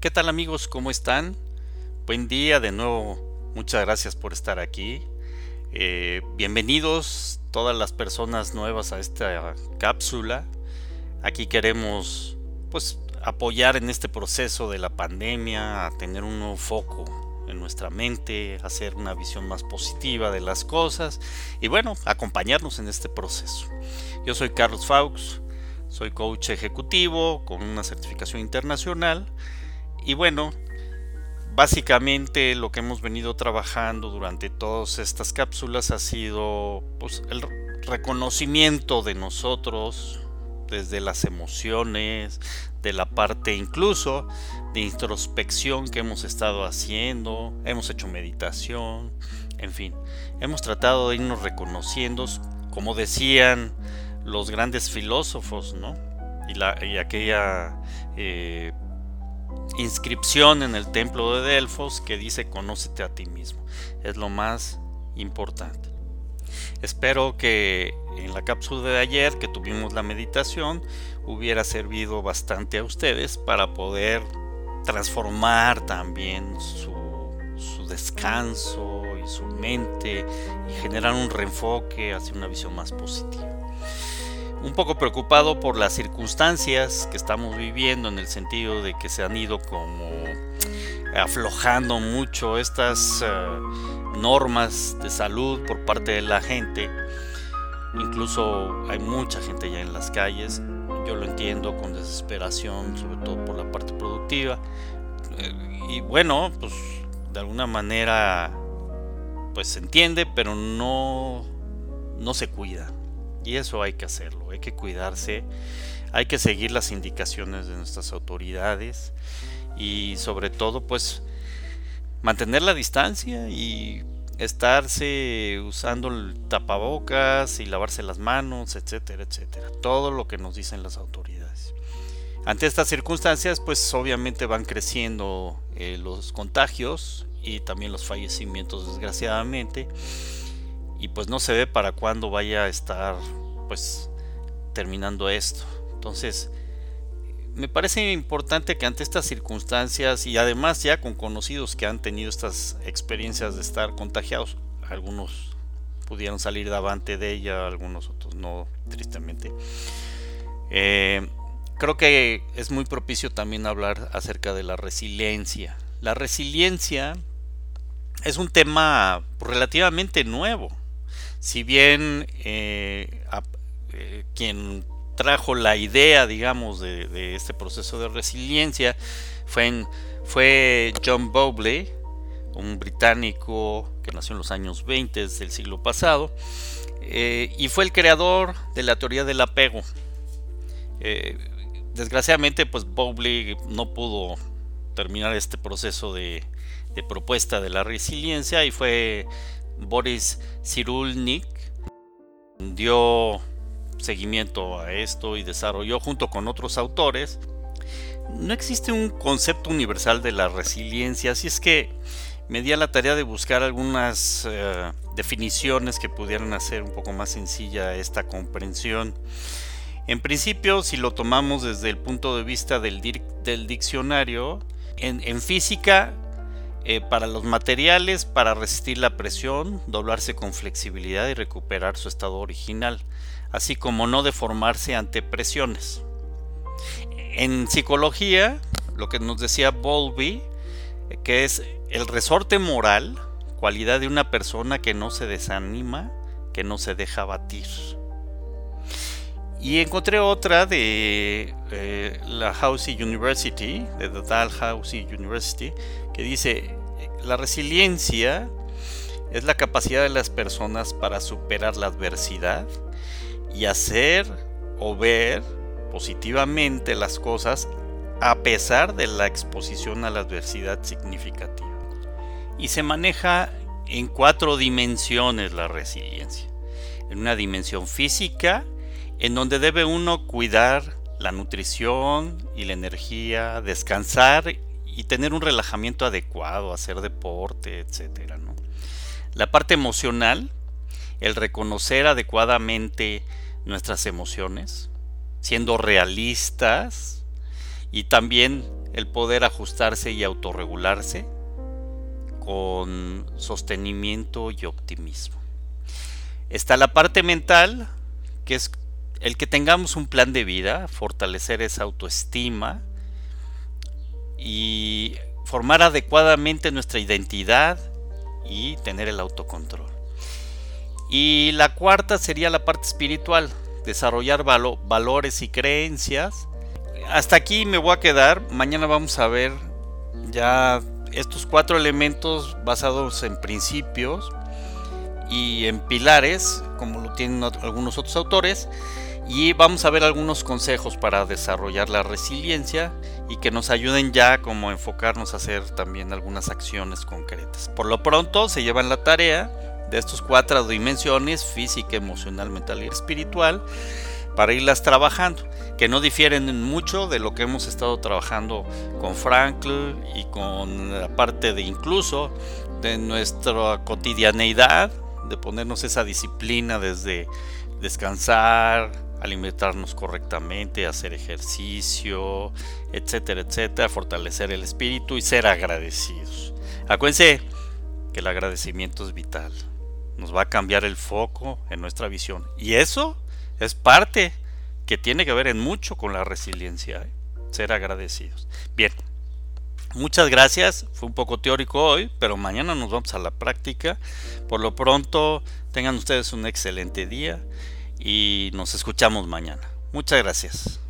¿Qué tal amigos? ¿Cómo están? Buen día de nuevo. Muchas gracias por estar aquí. Eh, bienvenidos todas las personas nuevas a esta cápsula. Aquí queremos pues apoyar en este proceso de la pandemia, a tener un nuevo foco en nuestra mente, hacer una visión más positiva de las cosas y bueno, acompañarnos en este proceso. Yo soy Carlos Faux, soy coach ejecutivo con una certificación internacional y bueno, básicamente lo que hemos venido trabajando durante todas estas cápsulas ha sido pues, el reconocimiento de nosotros desde las emociones, de la parte incluso de introspección que hemos estado haciendo, hemos hecho meditación, en fin, hemos tratado de irnos reconociendo, como decían los grandes filósofos, ¿no? Y, la, y aquella eh, inscripción en el templo de Delfos que dice conócete a ti mismo. Es lo más importante. Espero que en la cápsula de ayer que tuvimos la meditación hubiera servido bastante a ustedes para poder transformar también su, su descanso y su mente y generar un reenfoque hacia una visión más positiva un poco preocupado por las circunstancias que estamos viviendo en el sentido de que se han ido como aflojando mucho estas eh, normas de salud por parte de la gente. Incluso hay mucha gente ya en las calles. Yo lo entiendo con desesperación, sobre todo por la parte productiva. Eh, y bueno, pues de alguna manera pues se entiende, pero no no se cuida. Y eso hay que hacerlo, hay que cuidarse, hay que seguir las indicaciones de nuestras autoridades y sobre todo pues mantener la distancia y estarse usando el tapabocas y lavarse las manos, etcétera, etcétera. Todo lo que nos dicen las autoridades. Ante estas circunstancias, pues obviamente van creciendo eh, los contagios y también los fallecimientos, desgraciadamente y pues no se ve para cuándo vaya a estar pues terminando esto. Entonces, me parece importante que ante estas circunstancias y además ya con conocidos que han tenido estas experiencias de estar contagiados, algunos pudieron salir de avante de ella, algunos otros no, tristemente. Eh, creo que es muy propicio también hablar acerca de la resiliencia. La resiliencia es un tema relativamente nuevo si bien eh, eh, quien trajo la idea, digamos, de, este proceso de resiliencia fue, fue John Bowley, un británico que nació en los años 20 del siglo pasado, eh, y fue el creador de la teoría del apego. desgraciadamente, pues Bowley no pudo terminar este proceso de, de propuesta de la resiliencia y fue Boris Cyrulnik dio seguimiento a esto y desarrolló junto con otros autores. No existe un concepto universal de la resiliencia, así es que me di a la tarea de buscar algunas eh, definiciones que pudieran hacer un poco más sencilla esta comprensión. En principio, si lo tomamos desde el punto de vista del, diccionario, en física eh, para los materiales, para resistir la presión, doblarse con flexibilidad y recuperar su estado original, así como no deformarse ante presiones. En psicología, lo que nos decía Bowlby, que es el resorte moral, cualidad de una persona que no se desanima, que no se deja batir. Y encontré otra de eh, la Housey University, de the Dalhousie University, dice, la resiliencia es la capacidad de las personas para superar la adversidad y hacer o ver positivamente las cosas a pesar de la exposición a la adversidad significativa. Y se maneja en cuatro dimensiones la resiliencia. En una dimensión física, en donde debe uno cuidar la nutrición y la energía, descansar y tener un relajamiento adecuado, hacer deporte, etc. La parte emocional, el reconocer adecuadamente nuestras emociones, siendo realistas y también el poder ajustarse y autorregularse con sostenimiento y optimismo. Está la parte mental, que es el que tengamos un plan de vida, fortalecer esa autoestima y formar adecuadamente nuestra identidad y tener el autocontrol. Y la cuarta sería la parte espiritual, desarrollar valores y creencias. Hasta aquí me voy a quedar, mañana vamos a ver ya estos cuatro elementos basados en principios y en pilares, como lo tienen algunos otros autores, y vamos a ver algunos consejos para desarrollar la resiliencia y que nos ayuden ya como enfocarnos a hacer también algunas acciones concretas. Por lo pronto se llevan la tarea de estas cuatro dimensiones, física, emocional, mental y espiritual, para irlas trabajando, que no difieren mucho de lo que hemos estado trabajando con Frankl y con la parte de incluso de nuestra cotidianeidad, de ponernos esa disciplina desde descansar, alimentarnos correctamente, hacer ejercicio, etcétera, etcétera, fortalecer el espíritu y ser agradecidos. Acuérdense que el agradecimiento es vital. Nos va a cambiar el foco en nuestra visión. Y eso es parte que tiene que ver en mucho con la resiliencia. ¿eh? Ser agradecidos. Bien. Muchas gracias. Fue un poco teórico hoy, pero mañana nos vamos a la práctica. Por lo pronto, tengan ustedes un excelente día y nos escuchamos mañana. Muchas gracias.